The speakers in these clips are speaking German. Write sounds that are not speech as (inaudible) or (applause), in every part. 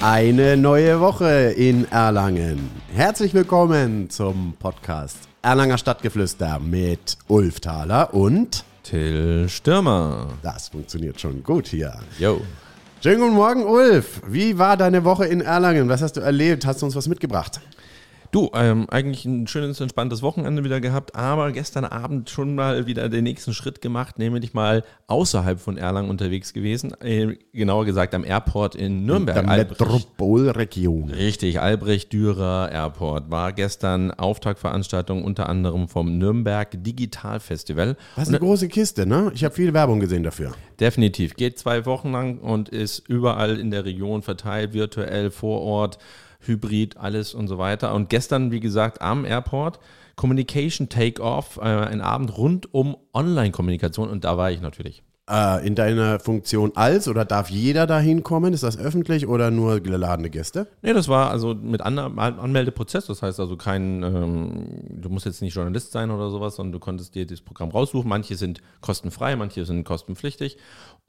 Eine neue Woche in Erlangen. Herzlich willkommen zum Podcast Erlanger Stadtgeflüster mit Ulf Thaler und Till Stürmer. das funktioniert schon gut hier. Yo. Schönen guten Morgen, Ulf. Wie war deine Woche in Erlangen? Was hast du erlebt? Hast du uns was mitgebracht? Du, ähm, eigentlich ein schönes, entspanntes Wochenende wieder gehabt, aber gestern Abend schon mal wieder den nächsten Schritt gemacht, nämlich mal außerhalb von Erlangen unterwegs gewesen, äh, genauer gesagt am Airport in Nürnberg. Der Albrecht. Metropolregion. Richtig, Albrecht-Dürer Airport war gestern Auftaktveranstaltung unter anderem vom Nürnberg Digital Festival. Das ist eine große Kiste, ne? Ich habe viel Werbung gesehen dafür. Definitiv. Geht zwei Wochen lang und ist überall in der Region verteilt, virtuell, vor Ort, Hybrid, alles und so weiter. Und gestern, wie gesagt, am Airport, Communication Takeoff, äh, ein Abend rund um Online-Kommunikation und da war ich natürlich. Äh, in deiner Funktion als oder darf jeder da hinkommen? Ist das öffentlich oder nur geladene Gäste? Nee, das war also mit An Anmeldeprozess, das heißt also kein, ähm, du musst jetzt nicht Journalist sein oder sowas, sondern du konntest dir das Programm raussuchen. Manche sind kostenfrei, manche sind kostenpflichtig.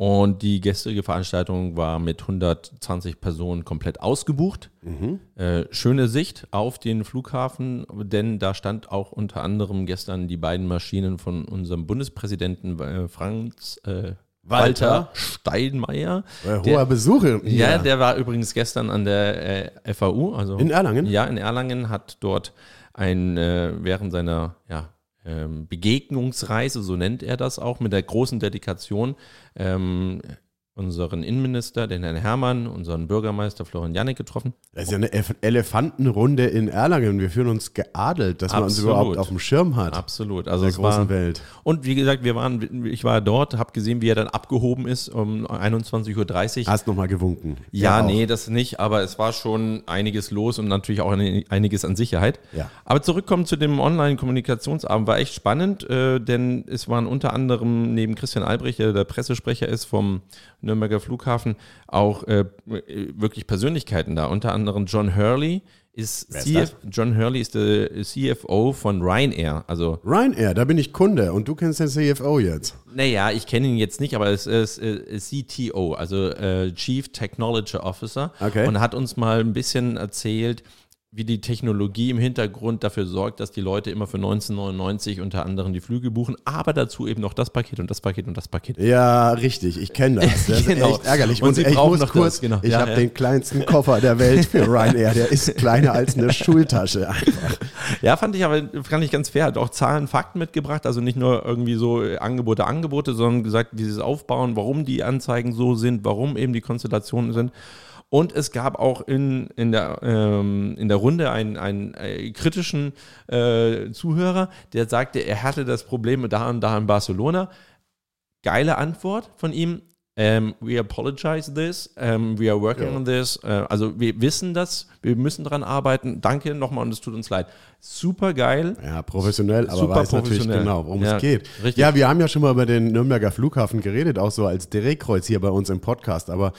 Und die gestrige Veranstaltung war mit 120 Personen komplett ausgebucht. Äh, schöne Sicht auf den Flughafen, denn da stand auch unter anderem gestern die beiden Maschinen von unserem Bundespräsidenten äh, Franz äh, Walter Steinmeier. Äh, Der- hoher Besuch. hier. Ja, der war übrigens gestern an der äh, FAU. Also In Erlangen? Ja, in Erlangen hat dort ein, äh, während seiner ja, Begegnungsreise, so nennt er das auch, mit der großen Dedikation, ähm, unseren Innenminister, den Herrn Hermann, unseren Bürgermeister Florian Janik getroffen. Das ist ja eine Elefantenrunde in Erlangen. Wir fühlen uns geadelt, dass man uns Absolut. überhaupt auf dem Schirm hat. Absolut. Also der es großen war, Welt. Und wie gesagt, wir waren, ich war dort, habe gesehen, wie er dann abgehoben ist um 21.30 Uhr. Hast nochmal gewunken. Ja, auch. nee, das nicht, aber es war schon einiges los und natürlich auch einiges an Sicherheit. Ja. Aber zurückkommen zu dem Online-Kommunikationsabend war echt spannend, äh, denn es waren unter anderem neben Christian Albrecht, der der Pressesprecher ist vom Nürnberger Flughafen, auch äh, wirklich Persönlichkeiten da. Unter anderem John Hurley ist, ist CF? John Hurley ist der CFO von Ryanair, also Ryanair, da bin ich Kunde und du kennst den CFO jetzt. Naja, ich kenne ihn jetzt nicht, aber es ist äh, CTO, also äh, Chief Technology Officer. Okay. Und hat uns mal ein bisschen erzählt, wie die Technologie im Hintergrund dafür sorgt, dass die Leute immer für 1999 unter anderem die Flüge buchen, aber dazu eben noch das Paket und das Paket und das Paket. Ja, richtig, ich kenne das. (laughs) Das Genau. ist echt ärgerlich. Und Und, sie ich muss noch kurz, das, genau. ich Ja, habe ja. den kleinsten Koffer der Welt für (laughs) Ryanair. Der ist kleiner als eine Schultasche einfach. Ja, fand ich aber fand ich ganz fair. Hat auch Zahlen, Fakten mitgebracht. Also nicht nur irgendwie so äh, Angebote, Angebote, sondern gesagt, dieses Aufbauen, warum die Anzeigen so sind, warum eben die Konstellationen sind. Und es gab auch in, in, der, ähm, in der Runde einen, einen äh, kritischen äh, Zuhörer, der sagte, er hatte das Problem da und da in Barcelona. Geile Antwort von ihm. Ähm, we apologize this. Ähm, we are working Ja. on this. Äh, also wir wissen das. Wir müssen dran arbeiten. Danke nochmal und es tut uns leid. Super geil. Ja, professionell, aber Super weiß natürlich professionell. genau, worum Ja, es geht. richtig. Ja, wir haben ja schon mal über den Nürnberger Flughafen geredet, auch so als Drehkreuz hier bei uns im Podcast, aber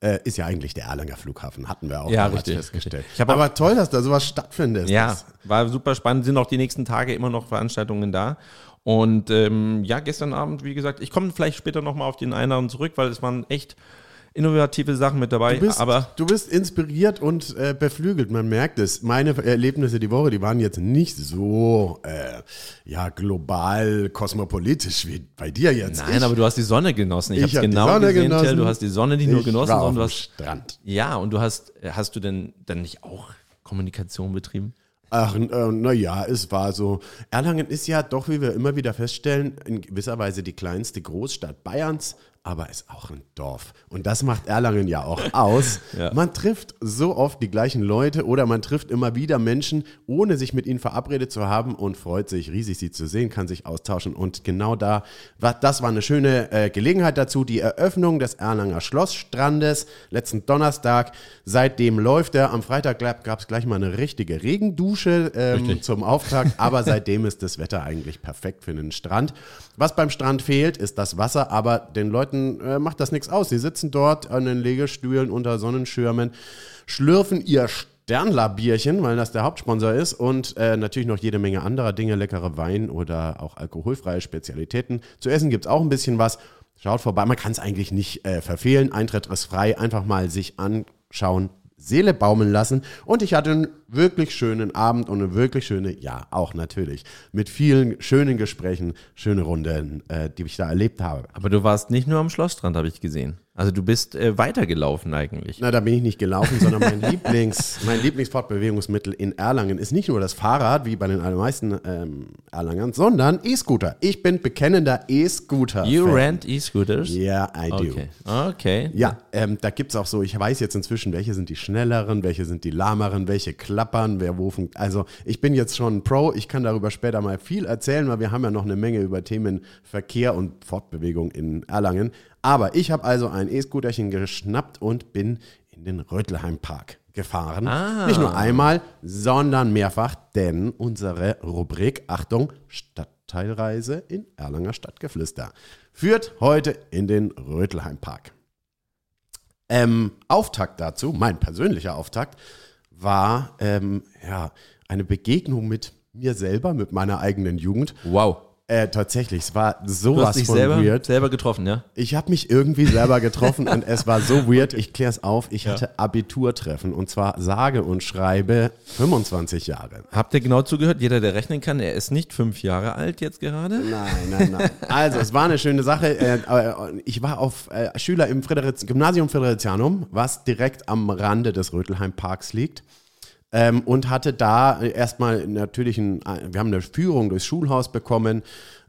äh, ist ja eigentlich der Erlanger Flughafen, hatten wir auch Ja, richtig, festgestellt. richtig. Ich hab aber toll, dass da sowas stattfindet. Ja, Das- war super spannend. Sind auch die nächsten Tage immer noch Veranstaltungen da. Und ähm, ja, gestern Abend, wie gesagt, ich komme vielleicht später nochmal auf den anderen zurück, weil es waren echt innovative Sachen mit dabei. Du bist, aber du bist inspiriert und äh, beflügelt, man merkt es. Meine Erlebnisse die Woche, die waren jetzt nicht so äh, ja, global kosmopolitisch wie bei dir jetzt. nein, ich, aber du hast die Sonne genossen. Ich, Ich habe es hab die genau Sonne gesehen, genossen. Till. Du hast die Sonne nicht nur genossen, sondern du hast. Strand. Ja, und du hast, hast du denn dann nicht auch Kommunikation betrieben? Ach, äh, naja, es war so. Erlangen ist ja doch, wie wir immer wieder feststellen, in gewisser Weise die kleinste Großstadt Bayerns, aber ist auch ein Dorf. Und das macht Erlangen ja auch aus. (laughs) Ja. Man trifft so oft die gleichen Leute oder man trifft immer wieder Menschen, ohne sich mit ihnen verabredet zu haben und freut sich riesig, sie zu sehen, kann sich austauschen. Und genau da, war, das war eine schöne äh, Gelegenheit dazu, die Eröffnung des Erlanger Schlossstrandes letzten Donnerstag. Seitdem läuft er. Am Freitag gab es gleich mal eine richtige Regendusche ähm, Richtig. zum Auftakt, aber seitdem ist das Wetter eigentlich perfekt für einen Strand. Was beim Strand fehlt, ist das Wasser, aber den Leuten äh, macht das nichts aus. Sie sitzen dort an den Legestühlen unter Sonnenschirmen, schlürfen ihr Sternler-Bierchen, weil das der Hauptsponsor ist und äh, natürlich noch jede Menge anderer Dinge, leckere Wein oder auch alkoholfreie Spezialitäten. Zu essen gibt es auch ein bisschen was. Schaut vorbei, man kann es eigentlich nicht äh, verfehlen. Eintritt ist frei, einfach mal sich anschauen, Seele baumeln lassen. Und ich hatte einen wirklich schönen Abend und eine wirklich schöne, ja, auch natürlich, mit vielen schönen Gesprächen, schöne Runden, äh, die ich da erlebt habe. Aber du warst nicht nur am Schlossstrand, habe ich gesehen. Also du bist äh, weitergelaufen eigentlich. Na, da bin ich nicht gelaufen, sondern mein (laughs) Lieblings, mein Lieblingsfortbewegungsmittel in Erlangen ist nicht nur das Fahrrad, wie bei den allermeisten ähm, Erlangern, sondern E-Scooter. Ich bin bekennender E-Scooter. You rent E-Scooters? Yeah, I do. Okay. Okay. Ja, ähm, da gibt es auch so, ich weiß jetzt inzwischen, welche sind die schnelleren, welche sind die lahmeren, welche klappern, wer wufen. Also ich bin jetzt schon ein Pro, ich kann darüber später mal viel erzählen, weil wir haben ja noch eine Menge über Themen Verkehr und Fortbewegung in Erlangen. Aber ich habe also ein E-Scooterchen geschnappt und bin in den Rötelheim-Park gefahren. Ah. Nicht nur einmal, sondern mehrfach, denn unsere Rubrik, Achtung, Stadtteilreise in Erlanger Stadtgeflüster, führt heute in den Rötelheim-Park. Ähm, Auftakt dazu, mein persönlicher Auftakt, war ähm, ja, eine Begegnung mit mir selber, mit meiner eigenen Jugend. Wow. Äh, tatsächlich, es war Du sowas hast dich von selber, weird. selber getroffen, ja? Ich habe mich irgendwie selber getroffen und es war so weird. Ich kläre es auf. Ich hatte Abiturtreffen und zwar sage und schreibe 25 Jahre. Habt ihr genau zugehört? Jeder, der rechnen kann, er ist nicht fünf Jahre alt jetzt gerade. Nein, nein, nein. Also, es war eine schöne Sache. Äh, äh, Ich war auf äh, Schüler im Frideritz Gymnasium Fridericianum, was direkt am Rande des Rötelheim Parks liegt. Ähm, und hatte da erstmal natürlich ein, wir haben eine Führung durchs Schulhaus bekommen,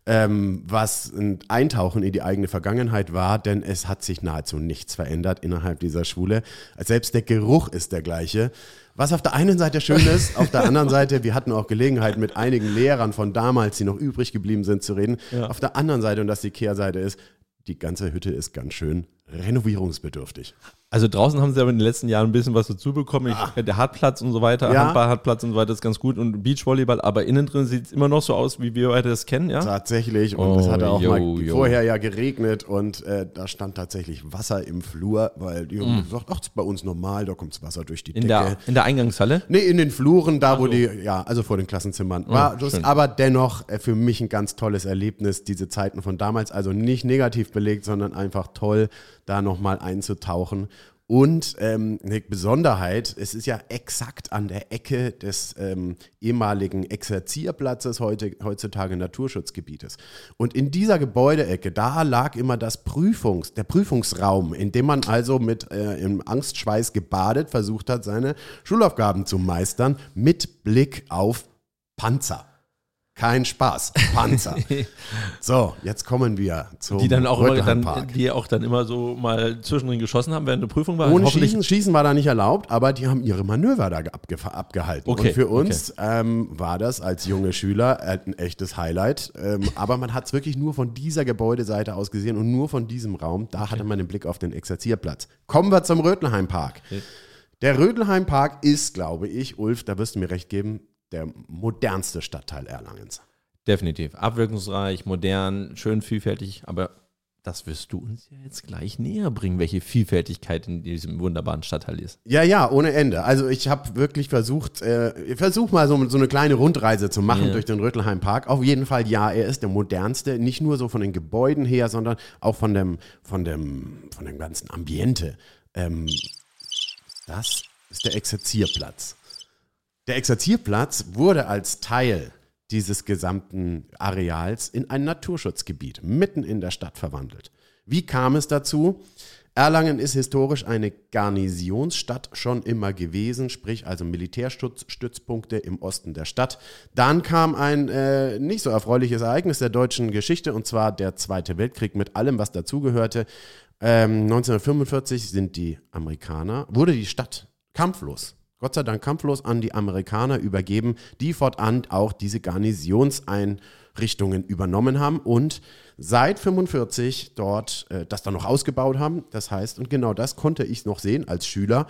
ähm, was ein Eintauchen in die eigene Vergangenheit war, denn es hat sich nahezu nichts verändert innerhalb dieser Schule. Selbst der Geruch ist der gleiche. Was auf der einen Seite schön (laughs) ist, auf der anderen Seite, wir hatten auch Gelegenheit mit einigen Lehrern von damals, die noch übrig geblieben sind, zu reden. Auf der anderen Seite, und das die Kehrseite ist, die ganze Hütte ist ganz schön renovierungsbedürftig. Also draußen haben sie aber in den letzten Jahren ein bisschen was dazu bekommen. Ich, Der Hartplatz und so weiter, Ah. Ja. Handball-Hartplatz und so weiter ist ganz gut und Beachvolleyball, aber innen drin sieht es immer noch so aus, wie wir beide das kennen, ja? Tatsächlich. Und Oh, es hatte auch jo, mal jo. vorher ja geregnet und äh, da stand tatsächlich Wasser im Flur, weil die haben gesagt, ach, das ist bei uns normal, da kommt Wasser durch die Mm. In Decke. der, in der Eingangshalle? Nee, in den Fluren, da wo die, ja, also vor den Klassenzimmern. War das aber dennoch äh, für mich ein ganz tolles Erlebnis, diese Zeiten von damals. Also nicht negativ belegt, sondern einfach toll, da nochmal einzutauchen. Und ähm, eine Besonderheit, es ist ja exakt an der Ecke des ähm, ehemaligen Exerzierplatzes, heute, heutzutage Naturschutzgebietes. Und in dieser Gebäudeecke, da lag immer das Prüfungs, der Prüfungsraum, in dem man also mit äh, im Angstschweiß gebadet versucht hat, seine Schulaufgaben zu meistern, mit Blick auf Panzer. Kein Spaß, Panzer. (laughs) so, jetzt kommen wir zum Die dann auch immer, dann, die auch dann immer so mal zwischendrin geschossen haben, während eine Prüfung war. Ohne Schießen, Schießen war da nicht erlaubt, aber die haben ihre Manöver da abge abgehalten. Okay, Und für uns ähm, war das als junge Schüler äh, ein echtes Highlight. Ähm, aber man hat es wirklich nur von dieser Gebäudeseite aus gesehen und nur von diesem Raum. Da hatte man den Blick auf den Exerzierplatz. Kommen wir zum Rötelheim-Park. Der Rötelheim-Park ist, glaube ich, Ulf, da wirst du mir recht geben, der modernste Stadtteil Erlangens. Definitiv. Abwirkungsreich, modern, schön vielfältig, aber das wirst du uns ja jetzt gleich näher bringen, welche Vielfältigkeit in diesem wunderbaren Stadtteil ist. Ja, ja, ohne Ende. Also ich habe wirklich versucht, äh, ich versuche mal so, so eine kleine Rundreise zu machen Ja. durch den Rötelheim Park. Auf jeden Fall, ja, er ist der modernste, nicht nur so von den Gebäuden her, sondern auch von dem, von dem, von dem ganzen Ambiente. Ähm, das ist der Exerzierplatz. Der Exerzierplatz wurde als Teil dieses gesamten Areals in ein Naturschutzgebiet mitten in der Stadt verwandelt. Wie kam es dazu? Erlangen ist historisch eine Garnisonsstadt schon immer gewesen, sprich also Militärstützpunkte im Osten der Stadt. Dann kam ein äh, nicht so erfreuliches Ereignis der deutschen Geschichte und zwar der Zweite Weltkrieg mit allem, was dazugehörte. Ähm, 1945 sind die Amerikaner, wurde die Stadt kampflos Gott sei Dank kampflos an die Amerikaner übergeben, die fortan auch diese Garnisonseinrichtungen übernommen haben und seit 45 dort äh, das dann noch ausgebaut haben. Das heißt, und genau das konnte ich noch sehen als Schüler,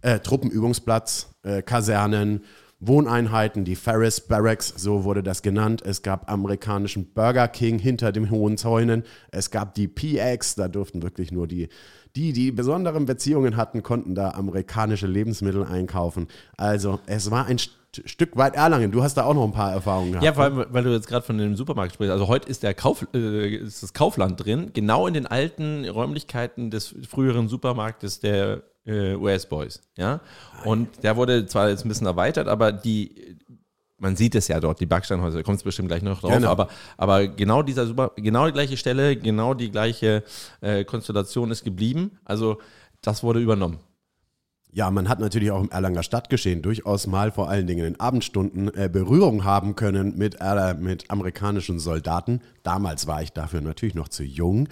äh, Truppenübungsplatz, äh, Kasernen, Wohneinheiten, die Ferris Barracks, so wurde das genannt. Es gab amerikanischen Burger King hinter den hohen Zäunen. Es gab die PX, da durften wirklich nur die, die, die besonderen Beziehungen hatten, konnten da amerikanische Lebensmittel einkaufen. Also es war ein St Stück weit Erlangen. Du hast da auch noch ein paar Erfahrungen gehabt. Ja, vor allem, weil du jetzt gerade von dem Supermarkt sprichst. Also heute ist der Kauf, äh, ist das Kaufland drin, genau in den alten Räumlichkeiten des früheren Supermarktes der äh, US-Boys. Ja? Und der wurde zwar jetzt ein bisschen erweitert, aber die, man sieht es ja dort, die Backsteinhäuser, da kommt es bestimmt gleich noch drauf, Genau. aber, aber genau dieser Super, genau die gleiche Stelle, genau die gleiche äh, Konstellation ist geblieben. Also das wurde übernommen. Ja, man hat natürlich auch im Erlanger Stadtgeschehen durchaus mal vor allen Dingen in Abendstunden äh, Berührung haben können mit, äh, mit amerikanischen Soldaten. Damals war ich dafür natürlich noch zu jung.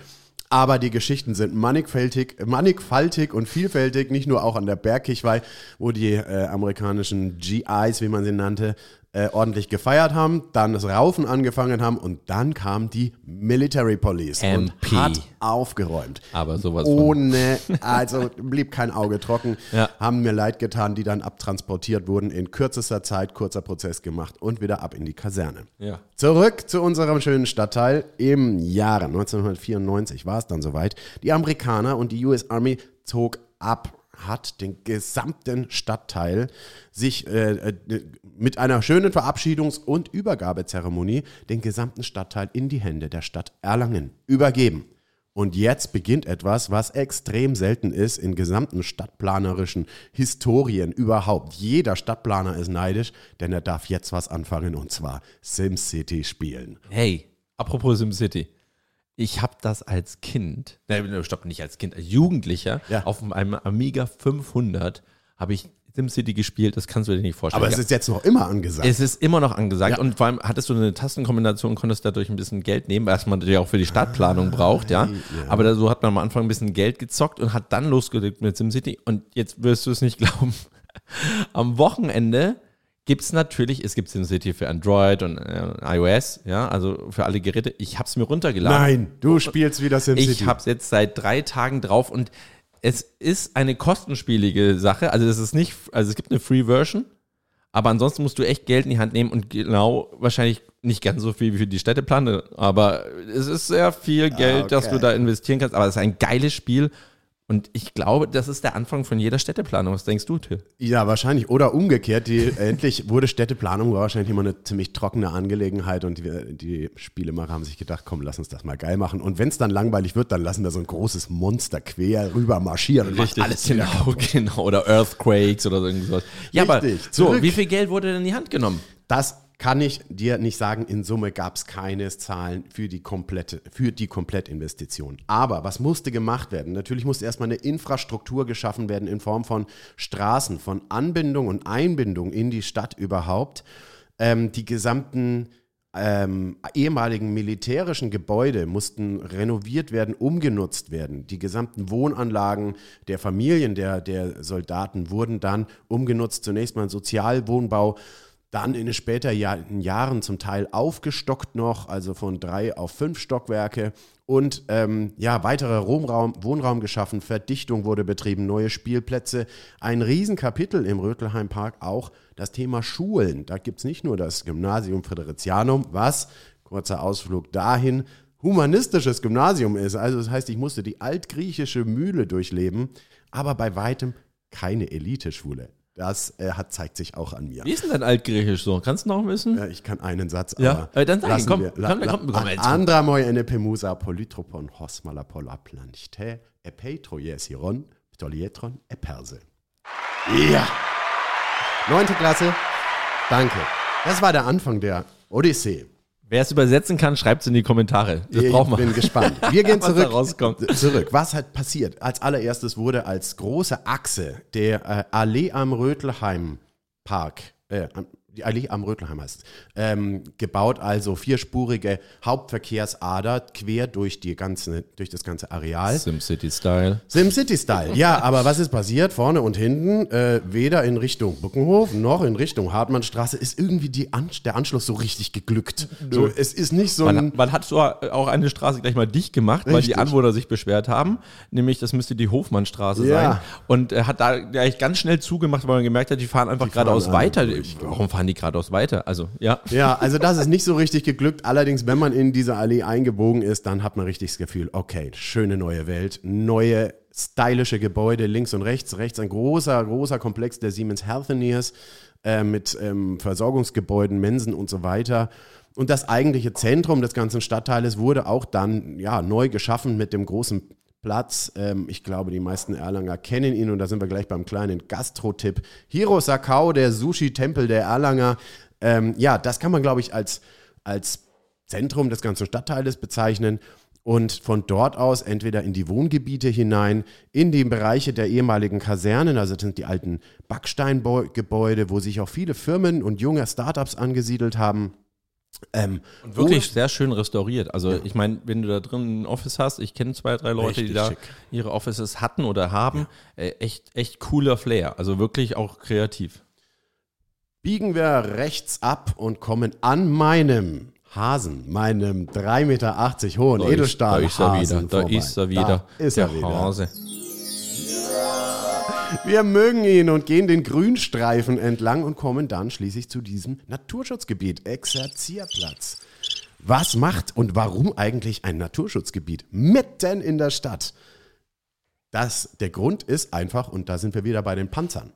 Aber die Geschichten sind mannigfaltig, mannigfaltig und vielfältig, nicht nur auch an der Bergkirchweih, wo die äh, amerikanischen GIs, wie man sie nannte, äh, ordentlich gefeiert haben, dann das Raufen angefangen haben und dann kam die Military Police und MP. hat aufgeräumt. Aber sowas. Ohne, also blieb kein Auge trocken. Ja. Haben mir leid getan, die dann abtransportiert wurden, in kürzester Zeit, kurzer Prozess gemacht und wieder ab in die Kaserne. Ja. Zurück zu unserem schönen Stadtteil. Im Jahre 1994 war es dann soweit. Die Amerikaner und die US Army zog ab, hat den gesamten Stadtteil sich äh, äh, mit einer schönen Verabschiedungs- und Übergabezeremonie den gesamten Stadtteil in die Hände der Stadt Erlangen übergeben. Und jetzt beginnt etwas, was extrem selten ist in gesamten stadtplanerischen Historien überhaupt. Jeder Stadtplaner ist neidisch, denn er darf jetzt was anfangen und zwar SimCity spielen. Hey, apropos SimCity. Ich habe das als Kind, nein, stopp, nicht als Kind, als Jugendlicher Ja. auf einem Amiga 500 habe ich SimCity gespielt, das kannst du dir nicht vorstellen. Aber es ist jetzt noch immer angesagt. Es ist immer noch angesagt Ja. und vor allem hattest du eine Tastenkombination, konntest dadurch ein bisschen Geld nehmen, was man natürlich auch für die Stadtplanung braucht, ja. Aber da, so hat man am Anfang ein bisschen Geld gezockt und hat dann losgelegt mit SimCity und jetzt wirst du es nicht glauben. (laughs) Am Wochenende gibt es natürlich, es gibt SimCity für Android und äh, iOS, ja, also für alle Geräte. Ich habe es mir runtergeladen. Nein, du spielst wieder SimCity. Ich habe es jetzt seit drei Tagen drauf und es ist eine kostenspielige Sache. Also es ist nicht, also es gibt eine Free Version, aber ansonsten musst du echt Geld in die Hand nehmen und genau wahrscheinlich nicht ganz so viel wie für die Städteplane, aber es ist sehr viel Geld, das Ah, okay. du da investieren kannst. Aber es ist ein geiles Spiel und ich glaube, das ist der Anfang von jeder Städteplanung. Was denkst du, Till? Ja, wahrscheinlich. Oder umgekehrt. Die, (laughs) endlich wurde Städteplanung war wahrscheinlich immer eine ziemlich trockene Angelegenheit und die, die Spielemacher haben sich gedacht, komm, lass uns das mal geil machen. Und wenn es dann langweilig wird, dann lassen wir so ein großes Monster quer rüber marschieren und macht alles genau, genau. Oder Earthquakes oder so irgendwas. Ja, aber Richtig. so, Zurück. wie viel Geld wurde denn in die Hand genommen? Das kann ich dir nicht sagen. In Summe gab es keine Zahlen für die komplette, für die Komplettinvestition. Aber was musste gemacht werden? Natürlich musste erstmal eine Infrastruktur geschaffen werden in Form von Straßen, von Anbindung und Einbindung in die Stadt überhaupt. Ähm, die gesamten ähm, ehemaligen militärischen Gebäude mussten renoviert werden, umgenutzt werden. Die gesamten Wohnanlagen der Familien der, der Soldaten wurden dann umgenutzt. Zunächst mal Sozialwohnbau, dann in den späteren Jahren zum Teil aufgestockt noch, also von drei auf fünf Stockwerke und ähm, ja, weiterer Wohnraum, Wohnraum geschaffen, Verdichtung wurde betrieben, neue Spielplätze. Ein Riesenkapitel im Rötelheim-Park auch das Thema Schulen. Da gibt es nicht nur das Gymnasium Fridericianum, was, kurzer Ausflug dahin, humanistisches Gymnasium ist. Also das heißt, ich musste die altgriechische Mühle durchleben, aber bei weitem keine Eliteschule. Das äh, hat, zeigt sich auch an mir. Wie ist denn dein Altgriechisch so? Kannst du noch wissen? Ja, ich kann einen Satz, Ja, aber äh, dann sag ihn, lassen komm, wir- komm, komm, komm, komm, jetzt. Andra moi ene pemusa polytropon hos malapola planchte epeitroiesiron ptolietron eperse. Ja! Neunte Klasse, danke. Das war der Anfang der Odyssee. Wer es übersetzen kann, schreibt es in die Kommentare. Das ich braucht man. bin gespannt. Wir gehen (laughs) Was zurück. rauskommt. zurück. Was hat passiert? Als allererstes wurde als große Achse der äh, Allee am Rötelheim Park, äh, die Allee am Rötelheim heißt es, ähm, gebaut, also vierspurige Hauptverkehrsader quer durch, die ganze, durch das ganze Areal. SimCity-Style. SimCity-Style, ja, aber was ist passiert? Vorne und hinten, äh, weder in Richtung Buckenhof noch in Richtung Hartmannstraße ist irgendwie die An der Anschluss so richtig geglückt. So, es ist nicht so ein. Man, man hat so auch eine Straße gleich mal dicht gemacht, weil die Richtig. Anwohner sich beschwert haben. Nämlich, das müsste die Hofmannstraße Ja. sein. Und er hat da gleich ganz schnell zugemacht, weil man gemerkt hat, die fahren einfach fahren geradeaus alle weiter. durch. Warum fahren die geradeaus weiter? Also, ja. Ja, also das ist nicht so richtig geglückt. Allerdings, wenn man in diese Allee eingebogen ist, dann hat man richtig das Gefühl, okay, schöne neue Welt, neue stylische Gebäude links und rechts. Rechts ein großer, großer Komplex der Siemens Healthineers. äh, mit ähm, Versorgungsgebäuden, Mensen und so weiter. Und das eigentliche Zentrum des ganzen Stadtteiles wurde auch dann ja, neu geschaffen mit dem großen Platz. Ähm, ich glaube, die meisten Erlanger kennen ihn und da sind wir gleich beim kleinen Gastro-Tipp. Hiro Sakao, der Sushi-Tempel der Erlanger. Ähm, ja, das kann man, glaube ich, als, als Zentrum des ganzen Stadtteiles bezeichnen und von dort aus entweder in die Wohngebiete hinein, in die Bereiche der ehemaligen Kasernen, also das sind die alten Backsteingebäude, wo sich auch viele Firmen und junge Startups angesiedelt haben. Ähm, und wirklich sehr schön restauriert. Also ja. ich meine, wenn du da drin ein Office hast, ich kenne zwei, drei Leute, Richtig die da schick. ihre Offices hatten oder haben, ja. äh, echt, echt cooler Flair. Also wirklich auch kreativ. Biegen wir rechts ab und kommen an meinem Hasen, meinem 3,80 Meter hohen da Edelstahl. Ist, da ist er wieder. Da ist er wieder. Da ist er wieder. Hase. Wir mögen ihn und gehen den Grünstreifen entlang und kommen dann schließlich zu diesem Naturschutzgebiet, Exerzierplatz. Was macht und warum eigentlich ein Naturschutzgebiet mitten in der Stadt? Das, der Grund ist einfach, und da sind wir wieder bei den Panzern.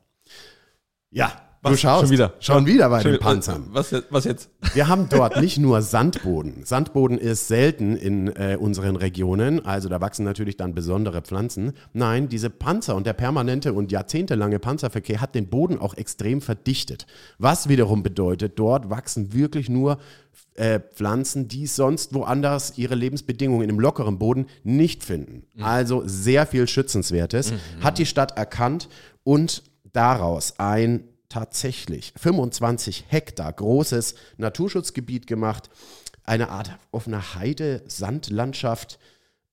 Ja, was? Du schaust. Schon wieder. Schon wieder bei den Panzern. Was, was jetzt? Wir haben dort (laughs) nicht nur Sandboden. Sandboden ist selten in äh, unseren Regionen. Also da wachsen natürlich dann besondere Pflanzen. Nein, diese Panzer und der permanente und jahrzehntelange Panzerverkehr hat den Boden auch extrem verdichtet. Was wiederum bedeutet, dort wachsen wirklich nur äh, Pflanzen, die sonst woanders ihre Lebensbedingungen im lockeren Boden nicht finden. Mhm. Also sehr viel Schützenswertes mhm. hat die Stadt erkannt und daraus ein tatsächlich 25 Hektar großes Naturschutzgebiet gemacht. Eine Art offener Heide-Sandlandschaft.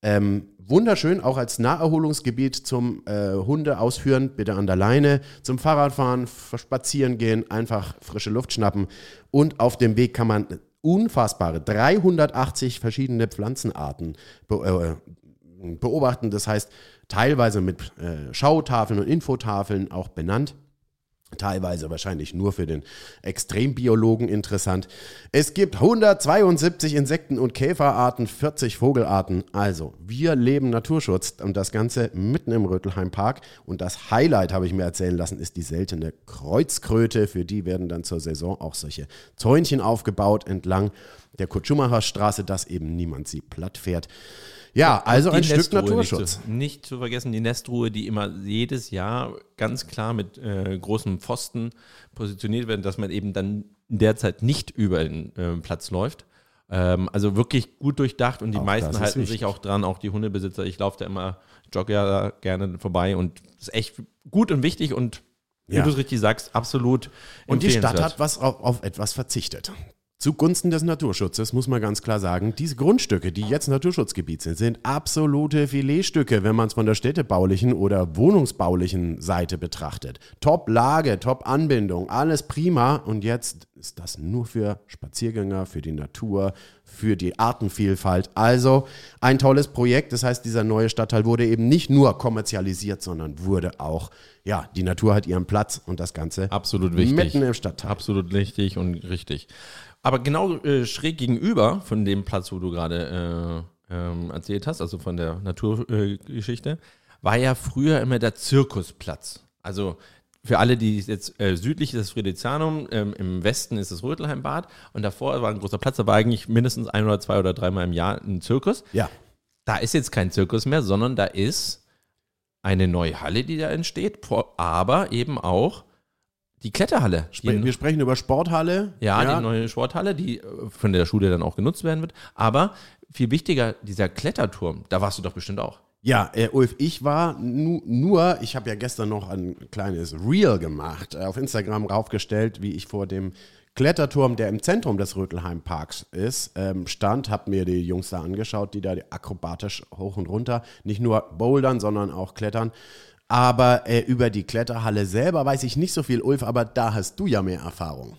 Ähm, wunderschön, auch als Naherholungsgebiet zum äh, Hunde ausführen, bitte an der Leine, zum Fahrradfahren, spazieren gehen, einfach frische Luft schnappen. Und auf dem Weg kann man unfassbare 380 verschiedene Pflanzenarten be äh, beobachten. Das heißt, teilweise mit äh, Schautafeln und Infotafeln auch benannt teilweise wahrscheinlich nur für den Extrembiologen interessant. Es gibt 172 Insekten- und Käferarten, 40 Vogelarten. Also, wir leben Naturschutz und das Ganze mitten im Rötelheim-Park. Und das Highlight, habe ich mir erzählen lassen, ist die seltene Kreuzkröte. Für die werden dann zur Saison auch solche Zäunchen aufgebaut entlang der Kutschummacher Straße, dass eben niemand sie platt fährt. Ja, also ein Stück Naturschutz. Nicht zu, nicht zu, vergessen, die Nestruhe, die immer jedes Jahr ganz klar mit äh, großen Pfosten positioniert werden, dass man eben dann derzeit nicht über den äh, Platz läuft. Ähm, also wirklich gut durchdacht und die auch meisten halten sich auch dran, auch die Hundebesitzer. Ich laufe da immer, jogge ja gerne vorbei und ist echt gut und wichtig und wie ja. du es richtig sagst, absolut. Und die Stadt hat was auf, auf etwas verzichtet. Zugunsten des Naturschutzes muss man ganz klar sagen, diese Grundstücke, die jetzt Naturschutzgebiet sind, sind absolute Filetstücke, wenn man es von der städtebaulichen oder wohnungsbaulichen Seite betrachtet. Top-Lage, Top-Anbindung, alles prima. Und jetzt ist das nur für Spaziergänger, für die Natur, für die Artenvielfalt. Also ein tolles Projekt. Das heißt, dieser neue Stadtteil wurde eben nicht nur kommerzialisiert, sondern wurde auch, ja, die Natur hat ihren Platz und das Ganze absolut wichtig. mitten im Stadtteil. Absolut richtig und richtig. Aber genau äh, schräg gegenüber von dem Platz, wo du gerade äh, ähm, erzählt hast, also von der Naturgeschichte, war ja früher immer der Zirkusplatz. Also für alle, die jetzt äh, südlich ist das Friedrizianum, ähm, im Westen ist das Rötelheimbad und davor war ein großer Platz, da war eigentlich mindestens ein oder zwei oder dreimal im Jahr ein Zirkus. Ja. Da ist jetzt kein Zirkus mehr, sondern da ist eine neue Halle, die da entsteht, aber eben auch die Kletterhalle. Spre wir sprechen über Sporthalle. Ja, ja, die neue Sporthalle, die äh, von der Schule dann auch genutzt werden wird. Aber viel wichtiger, dieser Kletterturm, da warst du doch bestimmt auch. Ja, äh, Ulf, ich war nu, nur, ich habe ja gestern noch ein kleines Reel gemacht, äh, auf Instagram raufgestellt, wie ich vor dem Kletterturm, der im Zentrum des Rötelheim-Parks ist, ähm, stand, habe mir die Jungs da angeschaut, die da akrobatisch hoch und runter, nicht nur bouldern, sondern auch klettern. Aber äh, über die Kletterhalle selber weiß ich nicht so viel, Ulf, aber da hast du ja mehr Erfahrung.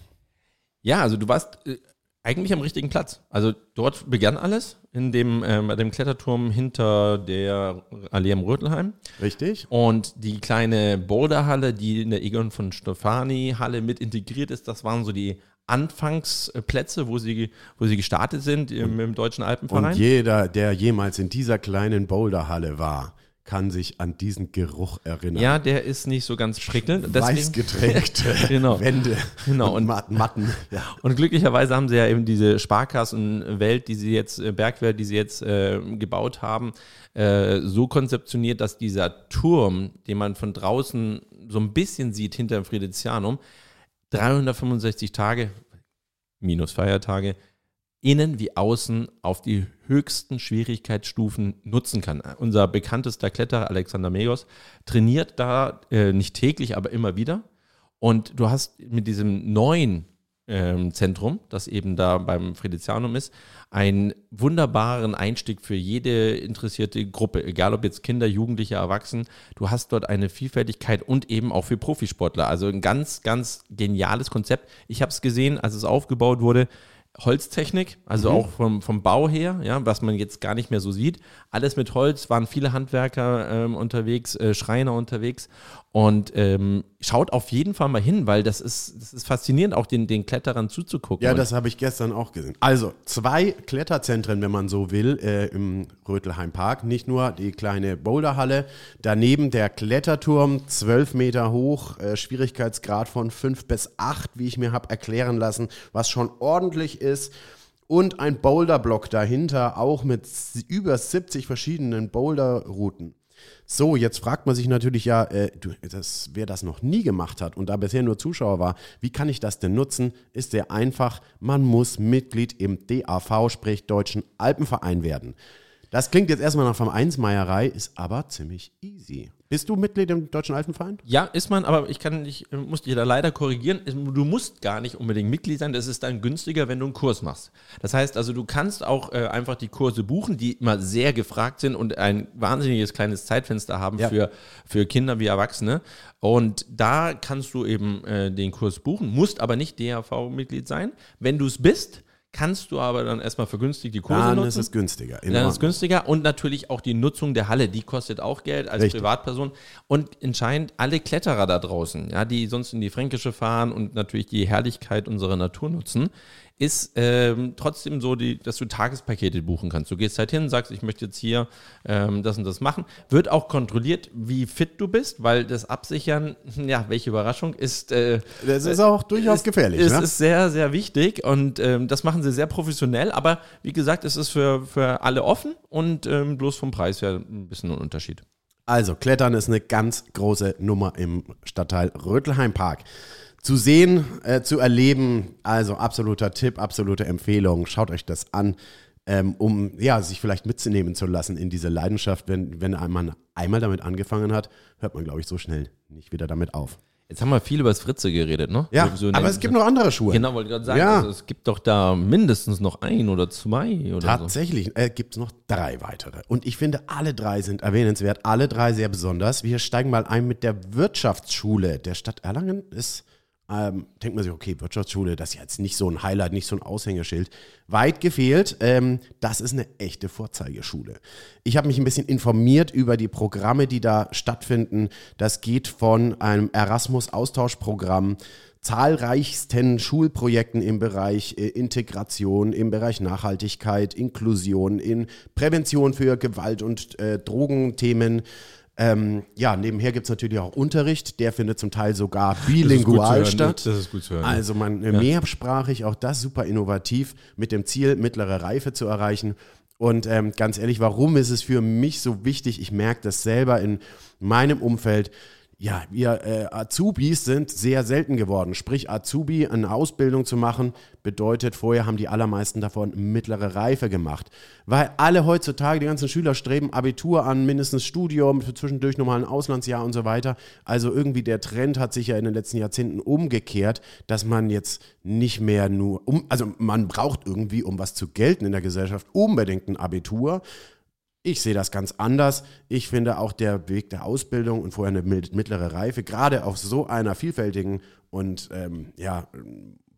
Ja, also du warst äh, eigentlich am richtigen Platz. Also dort begann alles, in dem, äh, bei dem Kletterturm hinter der Allee am Rötelheim. Richtig. Und die kleine Boulderhalle, die in der Egon von Stefani Halle mit integriert ist, das waren so die Anfangsplätze, wo sie, wo sie gestartet sind im, im Deutschen Alpenverein. Und jeder, der jemals in dieser kleinen Boulderhalle war, kann sich an diesen Geruch erinnern. Ja, der ist nicht so ganz prickelnd. Weiß getränkte (laughs) Genau. Wände Genau, und und- Mat- Matten. Ja. Und glücklicherweise haben sie ja eben diese Sparkassenwelt, die sie jetzt, äh, Bergwelt, die sie jetzt äh, gebaut haben, äh, so konzeptioniert, dass dieser Turm, den man von draußen so ein bisschen sieht hinter dem Friedrichshanum, 365 Tage minus Feiertage innen wie außen auf die höchsten Schwierigkeitsstufen nutzen kann. Unser bekanntester Kletterer Alexander Megos trainiert da äh, nicht täglich, aber immer wieder. Und du hast mit diesem neuen ähm, Zentrum, das eben da beim Friedrichshanum ist, einen wunderbaren Einstieg für jede interessierte Gruppe, egal ob jetzt Kinder, Jugendliche, Erwachsene. Du hast dort eine Vielfältigkeit und eben auch für Profisportler. Also ein ganz, ganz geniales Konzept. Ich habe es gesehen, als es aufgebaut wurde. Holztechnik, also auch vom, vom Bau her, ja, was man jetzt gar nicht mehr so sieht. Alles mit Holz, waren viele Handwerker ähm, unterwegs, äh, Schreiner unterwegs. Und ähm, schaut auf jeden Fall mal hin, weil das ist, das ist faszinierend, auch den, den Kletterern zuzugucken. Ja, das habe ich gestern auch gesehen. Also zwei Kletterzentren, wenn man so will, äh, im Rötelheim Park. Nicht nur die kleine Boulderhalle, daneben der Kletterturm, 12 Meter hoch, äh, Schwierigkeitsgrad von 5 bis 8, wie ich mir habe erklären lassen, was schon ordentlich ist. Und ein Boulderblock dahinter, auch mit über 70 verschiedenen Boulderrouten. So, jetzt fragt man sich natürlich ja, äh, du, das, wer das noch nie gemacht hat und da bisher nur Zuschauer war, wie kann ich das denn nutzen? Ist sehr einfach. Man muss Mitglied im DAV, sprich Deutschen Alpenverein werden. Das klingt jetzt erstmal nach Vereinsmeierei, ist aber ziemlich easy. Bist du Mitglied im Deutschen Alpenverein? Ja, ist man, aber ich kann dich, muss dich da leider korrigieren. Du musst gar nicht unbedingt Mitglied sein. Das ist dann günstiger, wenn du einen Kurs machst. Das heißt also, du kannst auch äh, einfach die Kurse buchen, die immer sehr gefragt sind und ein wahnsinniges kleines Zeitfenster haben Ja. für, für Kinder wie Erwachsene. Und da kannst du eben äh, den Kurs buchen, musst aber nicht DHV-Mitglied sein. Wenn du es bist, kannst du aber dann erstmal vergünstigt die Kurse Dann nutzen. ist es günstiger. In Dann ist es günstiger und natürlich auch die Nutzung der Halle, die kostet auch Geld als Richtig. Privatperson. Und entscheidend alle Kletterer da draußen, ja, die sonst in die Fränkische fahren und natürlich die Herrlichkeit unserer Natur nutzen, ist ähm, trotzdem so, die, dass du Tagespakete buchen kannst. Du gehst halt hin, sagst, ich möchte jetzt hier ähm, das und das machen. Wird auch kontrolliert, wie fit du bist, weil das Absichern, (laughs) ja, welche Überraschung, ist äh, Das ist auch durchaus gefährlich. es ne? ist sehr, sehr wichtig und ähm, das machen sie sehr professionell. Aber wie gesagt, es ist für, für alle offen und ähm, bloß vom Preis her ein bisschen ein Unterschied. Also, Klettern ist eine ganz große Nummer im Stadtteil Rötelheim Park. Zu sehen, äh, zu erleben, also absoluter Tipp, absolute Empfehlung. Schaut euch das an, ähm, um ja, sich vielleicht mitzunehmen zu lassen in diese Leidenschaft. Wenn, wenn man einmal damit angefangen hat, hört man, glaube ich, so schnell nicht wieder damit auf. Jetzt haben wir viel über das Fritze geredet, ne? Ja, So- so aber es gibt noch andere Schuhe. Genau, wollte ich gerade sagen. Ja. Also es gibt doch da mindestens noch ein oder zwei oder so. Tatsächlich äh, gibt es noch drei weitere. Und ich finde, alle drei sind erwähnenswert, alle drei sehr besonders. Wir steigen mal ein mit der Wirtschaftsschule der Stadt Erlangen. Ist, ähm, denkt man sich, okay, Wirtschaftsschule, das ist jetzt nicht so ein Highlight, nicht so ein Aushängeschild. Weit gefehlt, ähm, das ist eine echte Vorzeigeschule. Ich habe mich ein bisschen informiert über die Programme, die da stattfinden. Das geht von einem Erasmus-Austauschprogramm zahlreichsten Schulprojekten im Bereich äh, Integration, im Bereich Nachhaltigkeit, Inklusion, in Prävention für Gewalt- und äh, Drogenthemen. Ähm, ja, nebenher gibt es natürlich auch Unterricht, der findet zum Teil sogar bilingual statt. Das ist gut zu hören. Also man äh, mehrsprachig, auch das super innovativ, mit dem Ziel, mittlere Reife zu erreichen. Und ähm, ganz ehrlich, warum ist es für mich so wichtig? Ich merke das selber in meinem Umfeld. Ja, wir äh, Azubis sind sehr selten geworden. Sprich, Azubi, eine Ausbildung zu machen, bedeutet, vorher haben die allermeisten davon mittlere Reife gemacht. Weil alle heutzutage, die ganzen Schüler streben Abitur an, mindestens Studium, zwischendurch nochmal ein Auslandsjahr und so weiter. Also irgendwie der Trend hat sich ja in den letzten Jahrzehnten umgekehrt, dass man jetzt nicht mehr nur, um, also man braucht irgendwie, um was zu gelten in der Gesellschaft, unbedingt ein Abitur. Ich sehe das ganz anders. Ich finde auch der Weg der Ausbildung und vorher eine mittlere Reife, gerade auf so einer vielfältigen und ähm, ja,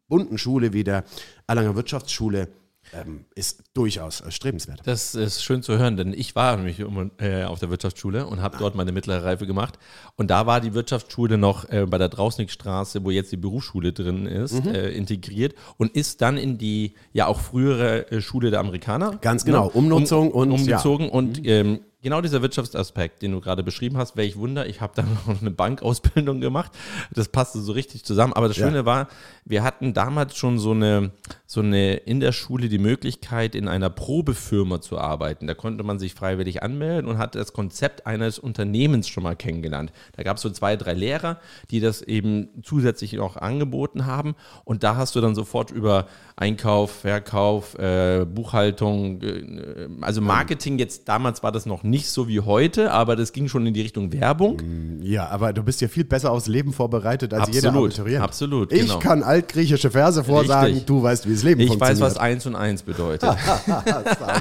bunten Schule wie der Erlanger Wirtschaftsschule, ähm, ist durchaus äh, strebenswert. Das ist schön zu hören, denn ich war nämlich äh, auf der Wirtschaftsschule und habe dort meine mittlere Reife gemacht. Und da war die Wirtschaftsschule noch äh, bei der Drausnickstraße, wo jetzt die Berufsschule drin ist, Mhm. äh, integriert und ist dann in die ja auch frühere äh, Schule der Amerikaner. Ganz genau, ne? Umnutzung und- umgezogen und ähm, genau dieser Wirtschaftsaspekt, den du gerade beschrieben hast, welch Wunder, ich habe da (laughs) noch eine Bankausbildung gemacht. Das passte so richtig zusammen. Aber das Schöne ja. war, wir hatten damals schon so eine, so eine in der Schule die Möglichkeit, in einer Probefirma zu arbeiten. Da konnte man sich freiwillig anmelden und hat das Konzept eines Unternehmens schon mal kennengelernt. Da gab es so zwei, drei Lehrer, die das eben zusätzlich noch angeboten haben. Und da hast du dann sofort über Einkauf, Verkauf, äh, Buchhaltung, äh, also Marketing jetzt damals war das noch nicht so wie heute, aber das ging schon in die Richtung Werbung. Mm, ja, aber du bist ja viel besser aufs Leben vorbereitet als absolut, jeder Abiturient. Absolut, Ich genau. kann altgriechische Verse vorsagen, Richtig. du weißt, wie das Leben ich funktioniert. Ich weiß, was eins und eins bedeutet. (laughs)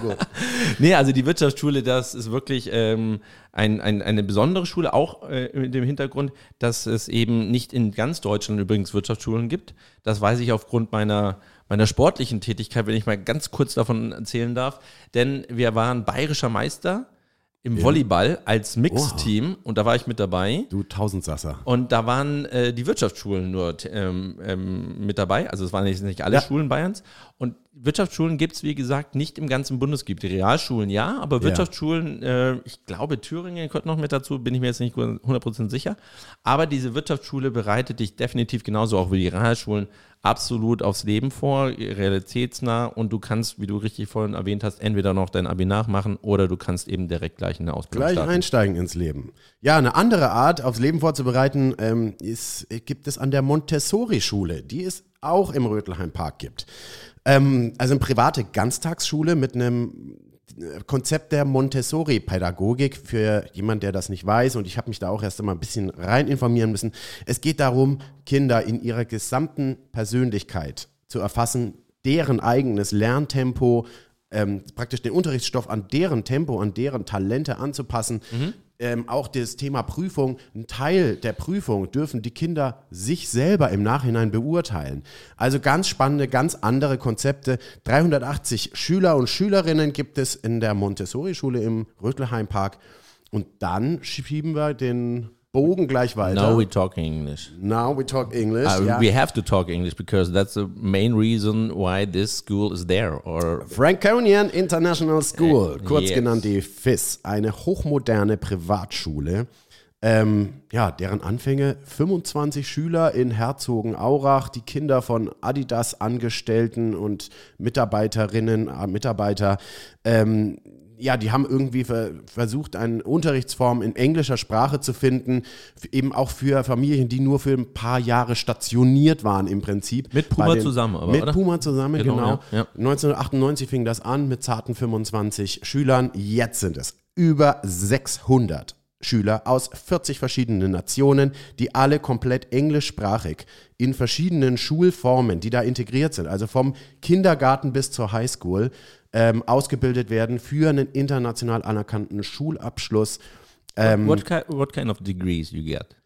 (laughs) nee, also die Wirtschaftsschule, das ist wirklich ähm, ein, ein, eine besondere Schule, auch äh, mit dem Hintergrund, dass es eben nicht in ganz Deutschland übrigens Wirtschaftsschulen gibt. Das weiß ich aufgrund meiner meiner sportlichen Tätigkeit, wenn ich mal ganz kurz davon erzählen darf. Denn wir waren bayerischer Meister im. Volleyball als Mixteam und da war ich mit dabei. Du Tausendsasser. Und da waren äh, die Wirtschaftsschulen nur ähm, ähm, mit dabei. Also es waren nicht, nicht alle ja. Schulen Bayerns. Und Wirtschaftsschulen gibt es, wie gesagt, nicht im ganzen Bundesgebiet. Realschulen ja, aber Wirtschaftsschulen, ja. äh, ich glaube, Thüringen gehört noch mit dazu, bin ich mir jetzt nicht 100% sicher. Aber diese Wirtschaftsschule bereitet dich definitiv genauso auch wie die Realschulen absolut aufs Leben vor, realitätsnah und du kannst, wie du richtig vorhin erwähnt hast, entweder noch dein Abi nachmachen oder du kannst eben direkt gleich in der Ausbildung Gleich starten. einsteigen ins Leben. Ja, eine andere Art, aufs Leben vorzubereiten, ähm, ist, gibt es an der Montessori-Schule, die es auch im Rötelheim Park gibt. Ähm, also eine private Ganztagsschule mit einem Konzept der Montessori-Pädagogik für jemand, der das nicht weiß. Und ich habe mich da auch erst einmal ein bisschen rein informieren müssen. Es geht darum, Kinder in ihrer gesamten Persönlichkeit zu erfassen, deren eigenes Lerntempo, ähm, praktisch den Unterrichtsstoff an deren Tempo, an deren Talente anzupassen. Mhm ähm, auch das Thema Prüfung, ein Teil der Prüfung dürfen die Kinder sich selber im Nachhinein beurteilen. Also ganz spannende, ganz andere Konzepte. 380 Schüler und Schülerinnen gibt es in der Montessori-Schule im Rötelheim Park. Und dann schieben wir den Bogen gleich weiter. Now we talk English. Now we talk English. Uh, yeah. We have to talk English because that's the main reason why this school is there. Or Franconian International School, uh, kurz yes. genannt die FIS, eine hochmoderne Privatschule. Ähm, ja, deren Anfänge 25 Schüler in Herzogenaurach, die Kinder von Adidas Angestellten und Mitarbeiterinnen, äh, Mitarbeiter. Ähm, ja, die haben irgendwie ver versucht, eine Unterrichtsform in englischer Sprache zu finden, eben auch für Familien, die nur für ein paar Jahre stationiert waren im Prinzip. Mit Puma den, zusammen, aber Mit oder? Puma zusammen, genau. genau. Ja, ja. 1998 fing das an mit zarten 25 Schülern. Jetzt sind es über 600 Schüler aus 40 verschiedenen Nationen, die alle komplett englischsprachig in verschiedenen Schulformen, die da integriert sind, also vom Kindergarten bis zur Highschool, ähm, ausgebildet werden für einen international anerkannten Schulabschluss. Ähm, what, kind, what kind of degrees you get?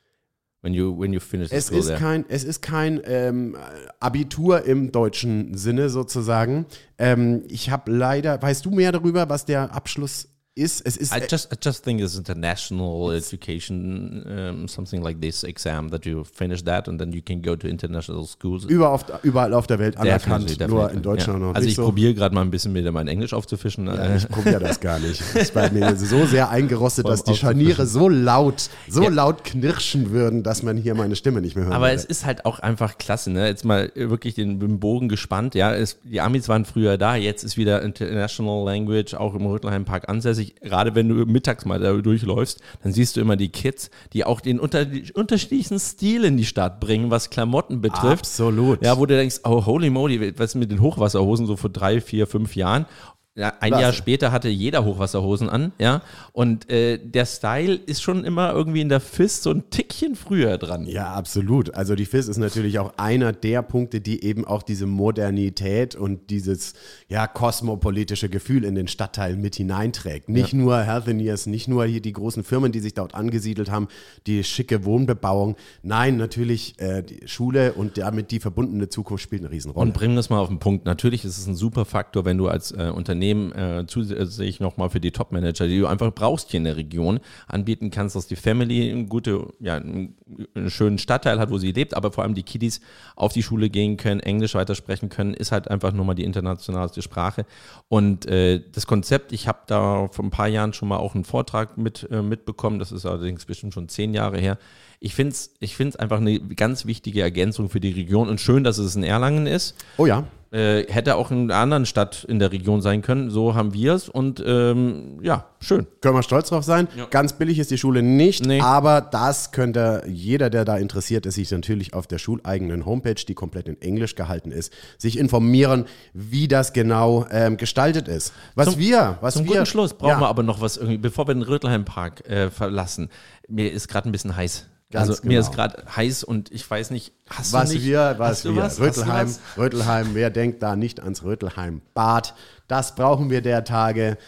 When you, when you finish es, ist kein, es ist kein ähm, Abitur im deutschen Sinne sozusagen. Ähm, ich habe leider, weißt du mehr darüber, was der Abschluss ist, es ist. I just, I just think it's international education, um, something like this exam that you finish that and then you can go to international schools. Überall auf, überall auf der Welt anerkannt, definitely, definitely. nur in Deutschland ja. noch Also ich so. probiere gerade mal ein bisschen wieder mein Englisch aufzufischen. Ja, ich probiere das gar nicht. Das ist bei mir so sehr eingerostet, dass die Scharniere so laut, so ja. laut knirschen würden, dass man hier meine Stimme nicht mehr hört. Aber würde. es ist halt auch einfach klasse, ne? Jetzt mal wirklich den, den Bogen gespannt. Ja, es, die Amis waren früher da, jetzt ist wieder International Language auch im Rötelheim Park ansässig sich, gerade wenn du mittags mal da durchläufst, dann siehst du immer die Kids, die auch den unter, unterschiedlichsten Stil in die Stadt bringen, was Klamotten betrifft. Absolut. Ja, wo du denkst, oh, holy moly, was ist mit den Hochwasserhosen so vor drei, vier, fünf Jahren? Ja, ein Klasse. Jahr später hatte jeder Hochwasserhosen an, ja. Und äh, der Style ist schon immer irgendwie in der FIS so ein Tickchen früher dran. Ja, absolut. Also die FIS ist natürlich auch einer der Punkte, die eben auch diese Modernität und dieses ja kosmopolitische Gefühl in den Stadtteil mit hineinträgt. Nicht ja. nur Healthineers, nicht nur hier die großen Firmen, die sich dort angesiedelt haben, die schicke Wohnbebauung. Nein, natürlich äh, die Schule und damit die verbundene Zukunft spielt eine Riesenrolle. Und bringen wir es mal auf den Punkt. Natürlich ist es ein super Faktor, wenn du als äh, Unternehmen Unternehmen äh, zusätzlich nochmal für die Top-Manager, die du einfach brauchst hier in der Region, anbieten kannst, dass die Family eine gute, ja, einen, einen schönen Stadtteil hat, wo sie lebt, aber vor allem die Kiddies auf die Schule gehen können, Englisch weitersprechen können, ist halt einfach nur mal die internationalste Sprache. Und äh, das Konzept, ich habe da vor ein paar Jahren schon mal auch einen Vortrag mit, äh, mitbekommen, das ist allerdings bestimmt schon zehn Jahre her, ich finde es ich find's einfach eine ganz wichtige Ergänzung für die Region und schön, dass es in Erlangen ist. Oh ja. Äh, hätte auch in einer anderen Stadt in der Region sein können. So haben wir es und ähm, ja, schön. Können wir stolz drauf sein. Ja. Ganz billig ist die Schule nicht, Nee. aber das könnte jeder, der da interessiert ist, sich natürlich auf der schuleigenen Homepage, die komplett in Englisch gehalten ist, sich informieren, wie das genau ähm, gestaltet ist. Was Zum- wir, was Zum wir, guten Schluss brauchen Ja. wir aber noch was irgendwie, bevor wir den Rötelheim-Park äh, verlassen. Mir ist gerade ein bisschen heiß. Ganz also mir genau. ist gerade heiß und ich weiß nicht, hast Was du nicht, wir, was wir. was? Rötelheim, was? Rötelheim, wer denkt da nicht ans Rötelheim-Bad? Das brauchen wir der Tage.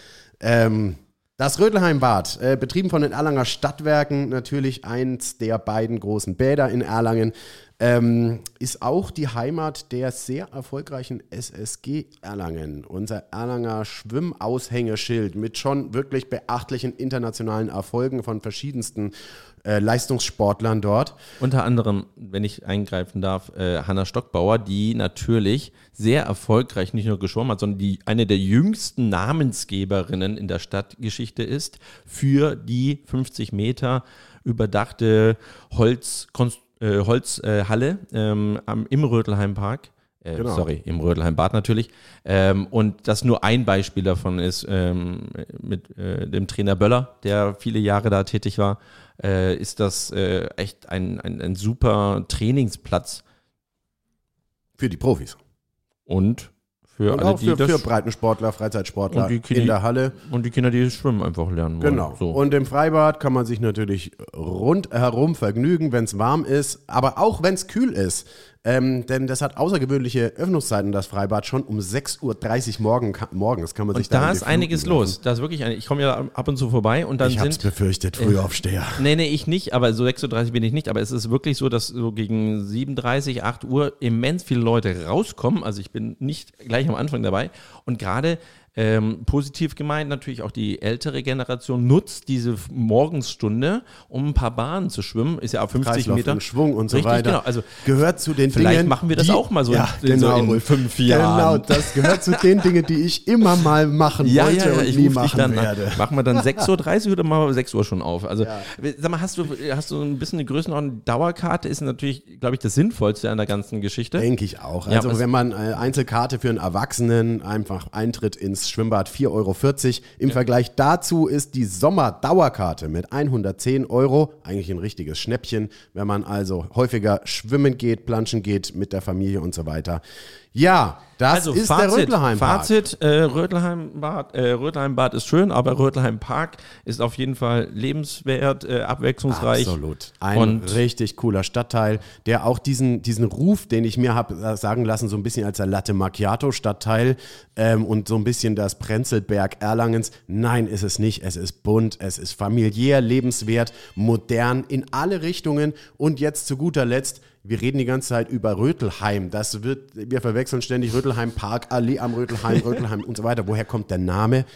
Ähm, das Rötelheim-Bad, äh, betrieben von den Erlanger Stadtwerken, natürlich eins der beiden großen Bäder in Erlangen, ähm, ist auch die Heimat der sehr erfolgreichen SSG Erlangen. Unser Erlanger Schwimmaushängeschild mit schon wirklich beachtlichen internationalen Erfolgen von verschiedensten äh, Leistungssportlern dort. Unter anderem, wenn ich eingreifen darf, äh, Hanna Stockbauer, die natürlich sehr erfolgreich nicht nur geschwommen hat, sondern die eine der jüngsten Namensgeberinnen in der Stadtgeschichte ist für die 50 Meter überdachte Holz, äh, Holzhalle ähm, am, im Rötelheim-Park. Äh, Genau. Sorry, im Rödelheim-Bad natürlich. Ähm, und das nur ein Beispiel davon ist ähm, mit äh, dem Trainer Böller, der viele Jahre da tätig war, äh, ist das äh, echt ein, ein, ein super Trainingsplatz Für die Profis. und für Und alle, auch die für, das für Breitensportler, Freizeitsportler Und die Kinder- in der Halle. und die Kinder, die schwimmen einfach lernen wollen. Genau. So. Und im Freibad kann man sich natürlich rundherum vergnügen, wenn es warm ist, aber auch wenn es kühl ist. Ähm, denn das hat außergewöhnliche Öffnungszeiten, das Freibad, schon um 6.30 Uhr morgen, morgens kann man sich und da die ist einiges werfen. los. Da ist wirklich, ein, ich komme ja ab und zu vorbei und dann Ich hab's sind befürchtet, Frühaufsteher. Nee, nee, ich nicht, aber so 6.30 Uhr bin ich nicht. Aber es ist wirklich so, dass so gegen 7.30 8 Uhr immens viele Leute rauskommen. Also ich bin nicht gleich am Anfang dabei. Und gerade ähm, positiv gemeint natürlich auch die ältere Generation nutzt diese Morgensstunde, um ein paar Bahnen zu schwimmen. Ist ja auf 50 Kreislauf Meter. Schwung und so Richtig, weiter. Genau. Also gehört zu den vielleicht Dingen. machen wir das die, auch mal so ja, in- genau, so in fünf Jahren. Genau, das gehört zu den Dingen, die ich immer mal machen (laughs) Ja, wollte ja, ja, und ich nie machen dann werde. Machen wir dann 6.30 Uhr oder machen wir 6 Uhr schon auf? Also, sag mal, hast du, hast du ein bisschen eine Größenordnung? Dauerkarte ist natürlich, glaube ich, das Sinnvollste an der ganzen Geschichte. Denke ich auch. Ja, Also wenn man äh, Einzelkarte für einen Erwachsenen einfach Eintritt ins Schwimmbad 4,40 Euro. Im Vergleich dazu ist die Sommerdauerkarte mit 110 Euro eigentlich ein richtiges Schnäppchen, wenn man also häufiger schwimmen geht, planschen geht mit der Familie und so weiter. Ja, das Also ist der Fazit, Rötelheim. Fazit äh, Rötelheimbad, äh, Rötelheimbad ist schön, aber Rötelheim-Park ist auf jeden Fall lebenswert, äh, abwechslungsreich. Absolut. Ein Und- richtig cooler Stadtteil, der auch diesen, diesen Ruf, den ich mir habe sagen lassen, so ein bisschen als der Latte Macchiato-Stadtteil ähm, und so ein bisschen das Prenzlberg Erlangens. Nein, ist es nicht. Es ist bunt, es ist familiär, lebenswert, modern in alle Richtungen. Und jetzt zu guter Letzt, wir reden die ganze Zeit über Rötelheim. Das wird, wir verwechseln ständig Rötelheim Park, Allee am Rötelheim, Rötelheim und so weiter. Woher kommt der Name?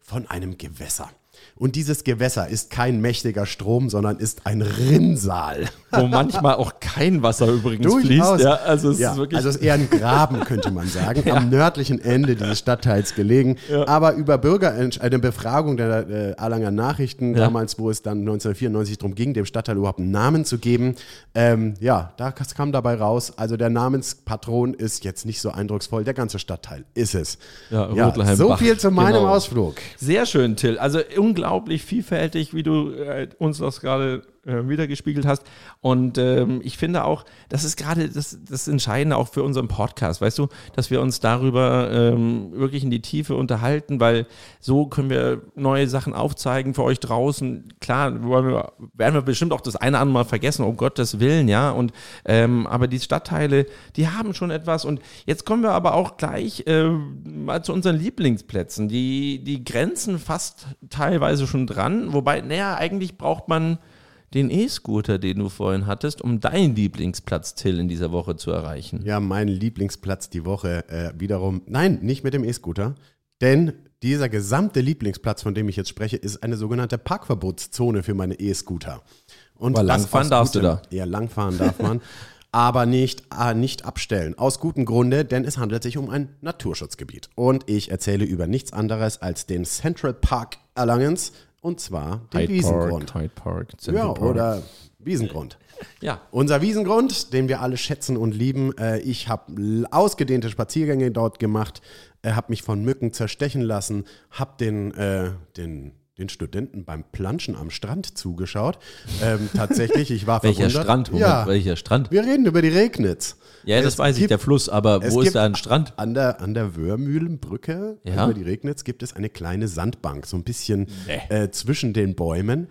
Von einem Gewässer. Und dieses Gewässer ist kein mächtiger Strom, sondern ist ein Rinnsal. Wo manchmal auch kein Wasser übrigens fließt. Durchaus. Ja, also es Ja, ist also es ist eher ein Graben, könnte man sagen, (laughs) am nördlichen Ende dieses Stadtteils gelegen. Aber über Bürger, eine Befragung der äh, Erlanger Nachrichten, Ja. damals, wo es dann 1994 darum ging, dem Stadtteil überhaupt einen Namen zu geben, ähm, ja, da kam dabei raus, also der Namenspatron ist jetzt nicht so eindrucksvoll, der ganze Stadtteil ist es. Ja, so viel zu meinem genau. Ausflug. Sehr schön, Till. Also unglaublich vielfältig, wie du äh, uns das gerade äh, wiedergespiegelt hast. Und ähm, ich finde auch, das ist gerade das, das Entscheidende auch für unseren Podcast, weißt du, dass wir uns darüber ähm, wirklich in die Tiefe unterhalten, weil so können wir neue Sachen aufzeigen für euch draußen. Klar, wir, werden wir bestimmt auch das eine oder andere Mal vergessen, um Gottes Willen, ja. Und ähm, aber die Stadtteile, die haben schon etwas. Und jetzt kommen wir aber auch gleich äh, mal zu unseren Lieblingsplätzen. Die, die grenzen fast teilweise schon dran. Wobei, naja, eigentlich braucht man den E-Scooter, den du vorhin hattest, um deinen Lieblingsplatz, Till, in dieser Woche zu erreichen. Ja, mein Lieblingsplatz die Woche äh, wiederum. Nein, nicht mit dem E-Scooter. Denn Dieser gesamte Lieblingsplatz, von dem ich jetzt spreche, ist eine sogenannte Parkverbotszone für meine E-Scooter. Und Aber langfahren darfst du da. Ja, langfahren darf man. (laughs) aber nicht, äh, nicht abstellen. Aus gutem Grunde, denn es handelt sich um ein Naturschutzgebiet. Und ich erzähle über nichts anderes als den Central Park Erlangens, und zwar den Hyde Wiesengrund. Park, Hyde Park, Ja, Park. oder Wiesengrund. (laughs) Ja, Unser Wiesengrund, den wir alle schätzen und lieben. Äh, ich habe ausgedehnte Spaziergänge dort gemacht, äh, habe mich von Mücken zerstechen lassen, habe den, äh, den, den Studenten beim Planschen am Strand zugeschaut. Ähm, tatsächlich, ich war (laughs) welcher verwundert. Strand? Moment, Ja, welcher Strand? wir reden über die Regnitz. Ja, das Es weiß ich, gibt- der Fluss, aber wo ist da ein Strand? An der, an der Wörmühlenbrücke Ja. über die Regnitz gibt es eine kleine Sandbank, so ein bisschen äh, zwischen den Bäumen.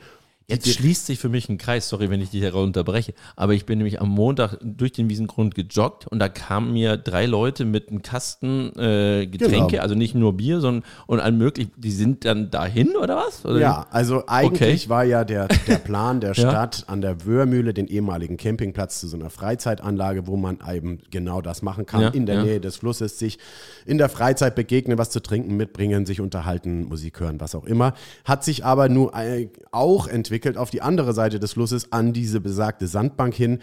Jetzt schließt sich für mich ein Kreis, sorry, wenn ich dich hier unterbreche, aber ich bin nämlich am Montag durch den Wiesengrund gejoggt und da kamen mir drei Leute mit einem Kasten äh, Getränke, Genau. also nicht nur Bier, sondern und allem möglichen, die sind dann dahin oder was? Oder? Ja, also eigentlich Okay. war ja der, der Plan der (laughs) Ja. Stadt an der Wöhrmühle, den ehemaligen Campingplatz zu so einer Freizeitanlage, wo man eben genau das machen kann, Ja, in der ja. Nähe des Flusses, sich in der Freizeit begegnen, was zu trinken mitbringen, sich unterhalten, Musik hören, was auch immer. Hat sich aber nur äh, auch entwickelt auf die andere Seite des Flusses an diese besagte Sandbank hin.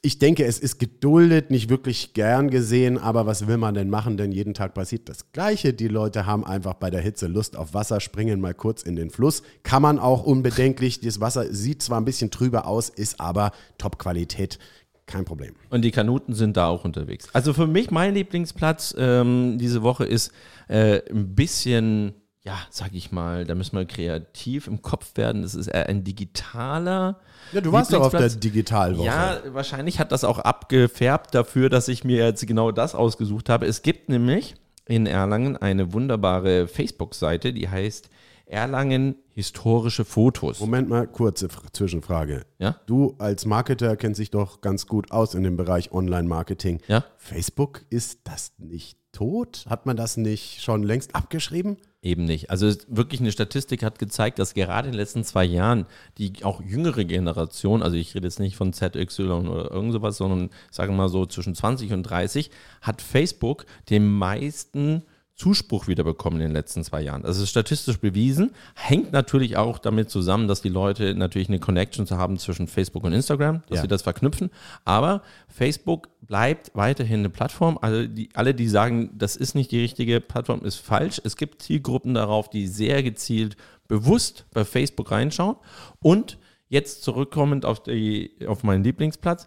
Ich denke, es ist geduldet, nicht wirklich gern gesehen, aber was will man denn machen? Denn jeden Tag passiert das Gleiche. Die Leute haben einfach bei der Hitze Lust auf Wasser, springen mal kurz in den Fluss. Kann man auch unbedenklich. Das Wasser sieht zwar ein bisschen trüber aus, ist aber Top-Qualität. Kein Problem. Und die Kanuten sind da auch unterwegs. Also für mich mein Lieblingsplatz ähm, diese Woche ist äh, ein bisschen, ja, sag ich mal, da müssen wir kreativ im Kopf werden. Das ist eher ein digitaler. Ja, du warst doch auf der. Digitalwoche. Ja, wahrscheinlich hat das auch abgefärbt dafür, dass ich mir jetzt genau das ausgesucht habe. Es gibt nämlich in Erlangen eine wunderbare Facebook-Seite, die heißt Erlangen historische Fotos. Moment mal, kurze Zwischenfrage. Ja? Du als Marketer kennst dich doch ganz gut aus in dem Bereich Online-Marketing. Ja? Facebook, ist das nicht tot? Hat man das nicht schon längst abgeschrieben? Eben nicht. Also wirklich eine Statistik hat gezeigt, dass gerade in den letzten zwei Jahren die auch jüngere Generation, also ich rede jetzt nicht von ZXY oder irgend sowas, sondern sagen wir mal so zwischen 20 und 30, hat Facebook den meisten Zuspruch wieder bekommen in den letzten zwei Jahren. Das ist statistisch bewiesen, hängt natürlich auch damit zusammen, dass die Leute natürlich eine Connection haben zwischen Facebook und Instagram, dass Ja. sie das verknüpfen. Aber Facebook bleibt weiterhin eine Plattform. Also die, alle, die sagen, das ist nicht die richtige Plattform, ist falsch. Es gibt Zielgruppen darauf, die sehr gezielt bewusst bei Facebook reinschauen. Und jetzt zurückkommend auf, die, auf meinen Lieblingsplatz,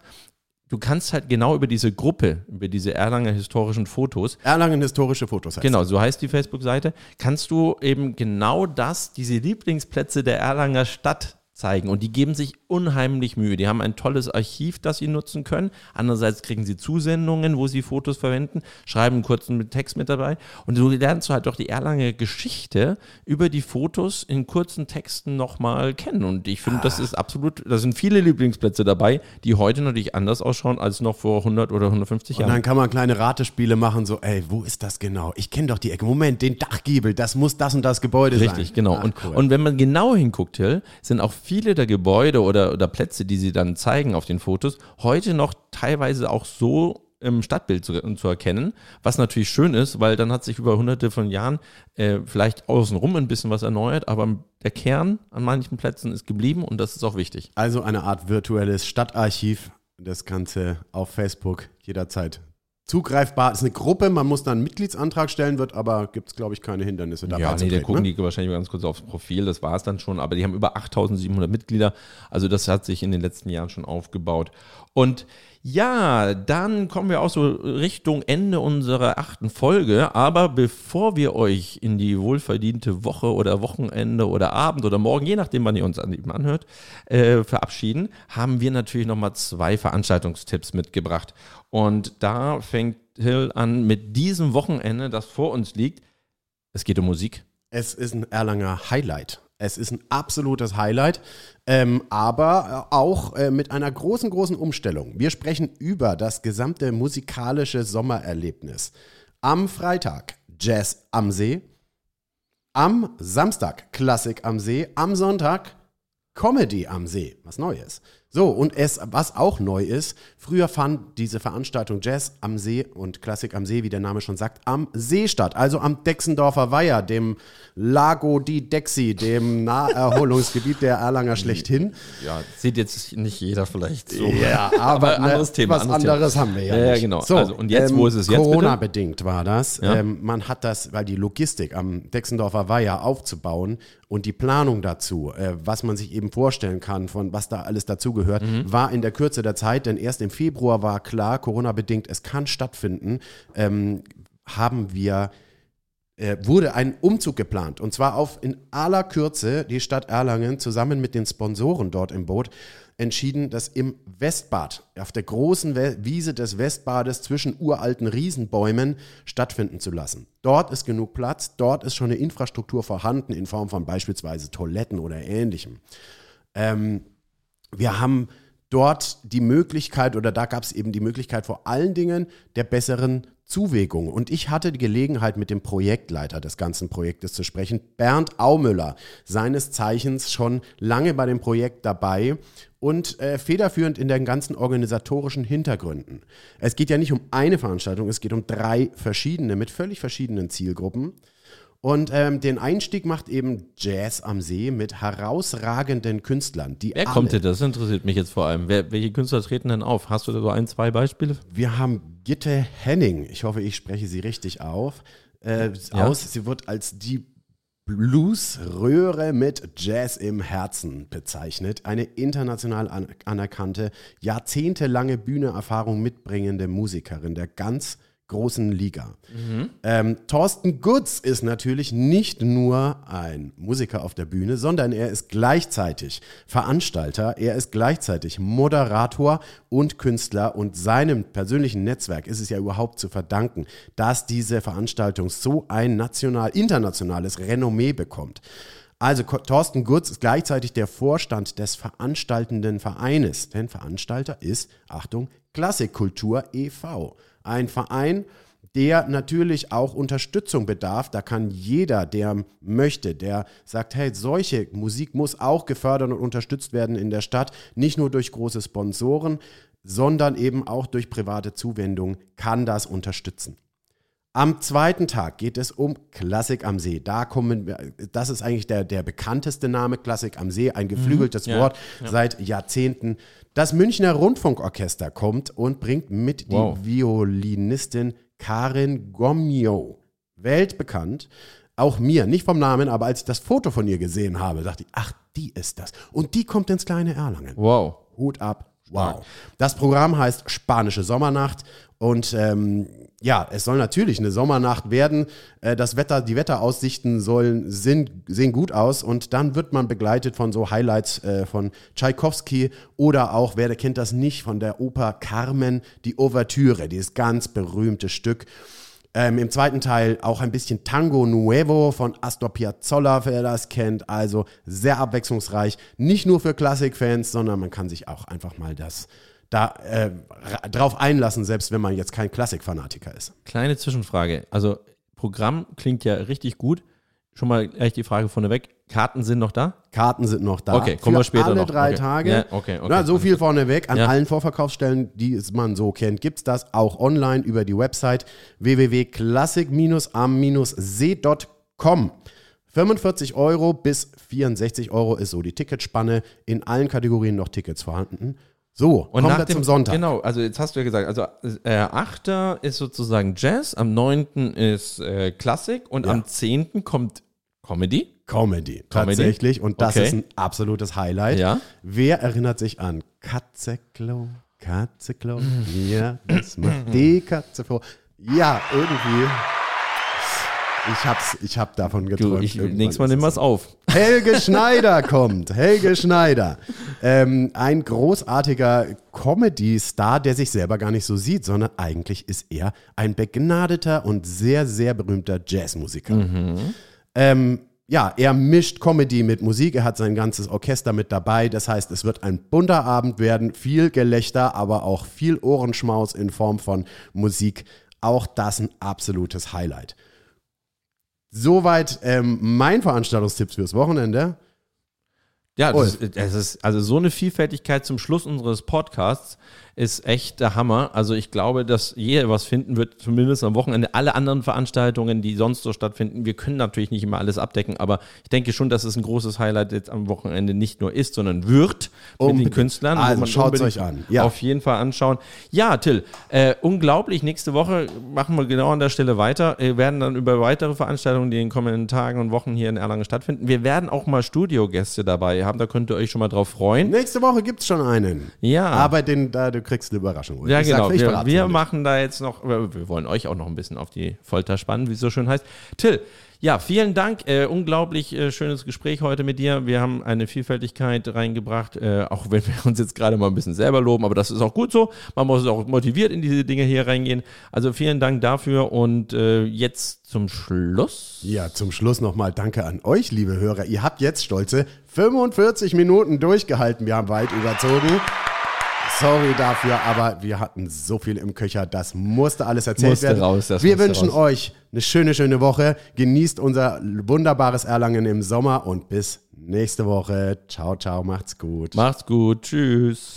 du kannst halt genau über diese Gruppe, über diese Erlanger historischen Fotos, Erlangen historische Fotos heißt Genau, so heißt die Facebook-Seite. Kannst du eben genau das, diese Lieblingsplätze der Erlanger Stadt zeigen. Und die geben sich unheimlich Mühe. Die haben ein tolles Archiv, das sie nutzen können. Andererseits kriegen sie Zusendungen, wo sie Fotos verwenden, schreiben einen kurzen Text mit dabei. Und so lernst du halt doch die Erlanger Geschichte über die Fotos in kurzen Texten nochmal kennen. Und ich finde, das ist absolut, da sind viele Lieblingsplätze dabei, die heute natürlich anders ausschauen als noch vor 100 oder 150 Und Jahren. dann kann man kleine Ratespiele machen, so, ey, wo ist das genau? Ich kenne doch die Ecke. Moment, den Dachgiebel, das muss das und das Gebäude sein. Richtig, genau. Ach, und, cool. und wenn man genau hinguckt, Till, sind auch viele der Gebäude oder, oder Plätze, die sie dann zeigen auf den Fotos, heute noch teilweise auch so im Stadtbild zu, zu erkennen, was natürlich schön ist, weil dann hat sich über hunderte von Jahren äh, vielleicht außenrum ein bisschen was erneuert, aber der Kern an manchen Plätzen ist geblieben und das ist auch wichtig. Also eine Art virtuelles Stadtarchiv. Das Ganze auf Facebook jederzeit zugreifbar. Ist eine Gruppe, man muss dann einen Mitgliedsantrag stellen, wird aber, gibt es, glaube ich, keine Hindernisse dabei Ja, nee, da gucken ne? die wahrscheinlich ganz kurz aufs Profil, das war es dann schon, aber die haben über 8700 Mitglieder, also das hat sich in den letzten Jahren schon aufgebaut. Und ja, dann kommen wir auch so Richtung Ende unserer achten Folge, aber bevor wir euch in die wohlverdiente Woche oder Wochenende oder Abend oder Morgen, je nachdem, wann ihr uns anhört, äh, verabschieden, haben wir natürlich nochmal zwei Veranstaltungstipps mitgebracht. Und da fängt Hill an mit diesem Wochenende, das vor uns liegt. Es geht um Musik. Es ist ein Erlanger Highlight. Es ist ein absolutes Highlight, ähm, aber äh, auch äh, mit einer großen, großen Umstellung. Wir sprechen über das gesamte musikalische Sommererlebnis. Am Freitag Jazz am See, am Samstag Klassik am See, am Sonntag Comedy am See, was Neues. So, und es, was auch neu ist, früher fand diese Veranstaltung Jazz am See und Klassik am See, wie der Name schon sagt, am See statt. Also am Dexendorfer Weiher, dem Lago di Dexi, dem Naherholungsgebiet der Erlanger schlechthin. Ja, sieht jetzt nicht jeder vielleicht so. Ja, (laughs) aber, Aber anderes ne, Thema, Was anderes anderes haben wir ja, Ja, nicht. genau. So, Also, und jetzt, wo ist es jetzt? Corona-bedingt war das. Ja. Ähm, man hat das, weil die Logistik am Dexendorfer Weiher aufzubauen und die Planung dazu, äh, was man sich eben vorstellen kann, von was da alles dazugehört, Mhm. war in der Kürze der Zeit, denn erst im Februar war klar, Corona-bedingt, es kann stattfinden, ähm, haben wir äh, wurde ein Umzug geplant. Und zwar auf in aller Kürze die Stadt Erlangen zusammen mit den Sponsoren dort im Boot entschieden, das im Westbad, auf der großen Wiese des Westbades zwischen uralten Riesenbäumen stattfinden zu lassen. Dort ist genug Platz, dort ist schon eine Infrastruktur vorhanden in Form von beispielsweise Toiletten oder ähnlichem. Ähm, wir haben dort die Möglichkeit, oder da gab es eben die Möglichkeit vor allen Dingen der besseren Zuwägung. Und ich hatte die Gelegenheit, mit dem Projektleiter des ganzen Projektes zu sprechen, Bernd Aumüller, seines Zeichens schon lange bei dem Projekt dabei und äh, federführend in den ganzen organisatorischen Hintergründen. Es geht ja nicht um eine Veranstaltung, es geht um drei verschiedene mit völlig verschiedenen Zielgruppen. Und ähm, den Einstieg macht eben Jazz am See mit herausragenden Künstlern. Die Wer alle- kommt denn? Das interessiert mich jetzt vor allem. Wer, welche Künstler treten denn auf? Hast du da so ein, zwei Beispiele? Wir haben Gitte Henning. Ich hoffe, ich spreche sie richtig auf. Äh, Ja. aus. Sie wird als die Blues-Röhre mit Jazz im Herzen bezeichnet. Eine international an anerkannte, jahrzehntelange Bühneerfahrung mitbringende Musikerin der ganz großen Liga. Ähm, Thorsten Gutz ist natürlich nicht nur ein Musiker auf der Bühne, sondern er ist gleichzeitig Veranstalter, er ist gleichzeitig Moderator und Künstler und seinem persönlichen Netzwerk ist es ja überhaupt zu verdanken, dass diese Veranstaltung so ein national, internationales Renommee bekommt. Also Thorsten Gutz ist gleichzeitig der Vorstand des veranstaltenden Vereines, denn Veranstalter ist, Achtung, Klassikkultur e.V. Ein Verein, der natürlich auch Unterstützung bedarf. Da kann jeder, der möchte, der sagt, hey, solche Musik muss auch gefördert und unterstützt werden in der Stadt, nicht nur durch große Sponsoren, sondern eben auch durch private Zuwendung kann das unterstützen. Am zweiten Tag geht es um Klassik am See. Da kommen wir, das ist eigentlich der, der bekannteste Name, Klassik am See, ein geflügeltes ja, Wort seit Jahrzehnten. Das Münchner Rundfunkorchester kommt und bringt mit Wow. die Violinistin Karin Gomio. Weltbekannt. Auch mir, nicht vom Namen, aber als ich das Foto von ihr gesehen habe, dachte ich, ach, die ist das. Und die kommt ins kleine Erlangen. Wow. Hut ab. Wow. Das Programm heißt Spanische Sommernacht und ähm, ja, es soll natürlich eine Sommernacht werden. Äh, das Wetter, die Wetteraussichten sollen sind, sehen gut aus und dann wird man begleitet von so Highlights äh, von Tschaikowski oder auch, wer kennt das nicht, von der Oper Carmen, die Ouvertüre, dieses ganz berühmte Stück. Ähm, Im zweiten Teil auch ein bisschen Tango Nuevo von Astor Piazzolla, wer das kennt. Also sehr abwechslungsreich. Nicht nur für Klassikfans, sondern man kann sich auch einfach mal das da äh, ra- drauf einlassen, selbst wenn man jetzt kein Klassikfanatiker ist. Kleine Zwischenfrage. Also, Programm klingt ja richtig gut. Schon mal gleich die Frage vorneweg. Karten sind noch da? Karten sind noch da. Okay, kommen wir für später alle noch. drei Okay. Tage. Ja, okay, okay. Na, so viel vorneweg. An Ja. allen Vorverkaufsstellen, die es man so kennt, gibt es das auch online über die Website www.klassik-am-see.com. 45 Euro bis 64 Euro ist so die Ticketspanne. In allen Kategorien noch Tickets vorhanden. So, Und kommen nach dem zum Sonntag. Genau, also jetzt hast du ja gesagt, also äh, 8. ist sozusagen Jazz, am 9. ist äh, Klassik und Ja. am 10. kommt Comedy. Comedy, Comedy? tatsächlich. Und das Okay. ist ein absolutes Highlight. Ja. Wer erinnert sich an Katzeklo, Katzeklo, Mhm. ja, das macht die Katze vor. Ja, irgendwie. Ich hab's, ich hab davon Du, geträumt. ich, Irgendwann nächstes Mal nehmen wir es es auf. Helge (laughs) Schneider kommt. Helge Schneider. Ähm, ein großartiger Comedy-Star, der sich selber gar nicht so sieht, sondern eigentlich ist er ein begnadeter und sehr, sehr berühmter Jazzmusiker. Ähm, ja, er mischt Comedy mit Musik, er hat sein ganzes Orchester mit dabei. Das heißt, es wird ein bunter Abend werden, viel Gelächter, aber auch viel Ohrenschmaus in Form von Musik. Auch das ein absolutes Highlight. Soweit ähm, mein Veranstaltungstipps fürs Wochenende. Ja, das, das ist also so eine Vielfältigkeit zum Schluss unseres Podcasts ist echt der Hammer. Also ich glaube, dass jeder was finden wird, zumindest am Wochenende. Alle anderen Veranstaltungen, die sonst so stattfinden, wir können natürlich nicht immer alles abdecken, aber ich denke schon, dass es ein großes Highlight jetzt am Wochenende nicht nur ist, sondern wird Unbedingt. mit den Künstlern. Also schaut es euch an. Ja. Auf jeden Fall anschauen. Ja, Till, äh, unglaublich. Nächste Woche machen wir genau an der Stelle weiter. Wir werden dann über weitere Veranstaltungen, die in den kommenden Tagen und Wochen hier in Erlangen stattfinden. Wir werden auch mal Studiogäste dabei haben. Da könnt ihr euch schon mal drauf freuen. Nächste Woche gibt es schon einen. Ja. Aber den, da, du kriegst eine Überraschung. Ja, ich genau. Sag, wir, wir machen da jetzt noch, wir wollen euch auch noch ein bisschen auf die Folter spannen, wie es so schön heißt. Till, ja, vielen Dank. Äh, unglaublich äh, schönes Gespräch heute mit dir. Wir haben eine Vielfältigkeit reingebracht, äh, auch wenn wir uns jetzt gerade mal ein bisschen selber loben, aber das ist auch gut so. Man muss auch motiviert in diese Dinge hier reingehen. Also vielen Dank dafür und äh, jetzt zum Schluss. Ja, zum Schluss nochmal Danke an euch, liebe Hörer. Ihr habt jetzt stolze 45 Minuten durchgehalten. Wir haben weit überzogen. Sorry dafür, aber wir hatten so viel im Köcher, das musste alles erzählt musste werden. Raus, wir wünschen raus. euch eine schöne, schöne Woche. Genießt unser wunderbares Erlangen im Sommer und bis nächste Woche. Ciao, ciao, macht's gut. Macht's gut, tschüss.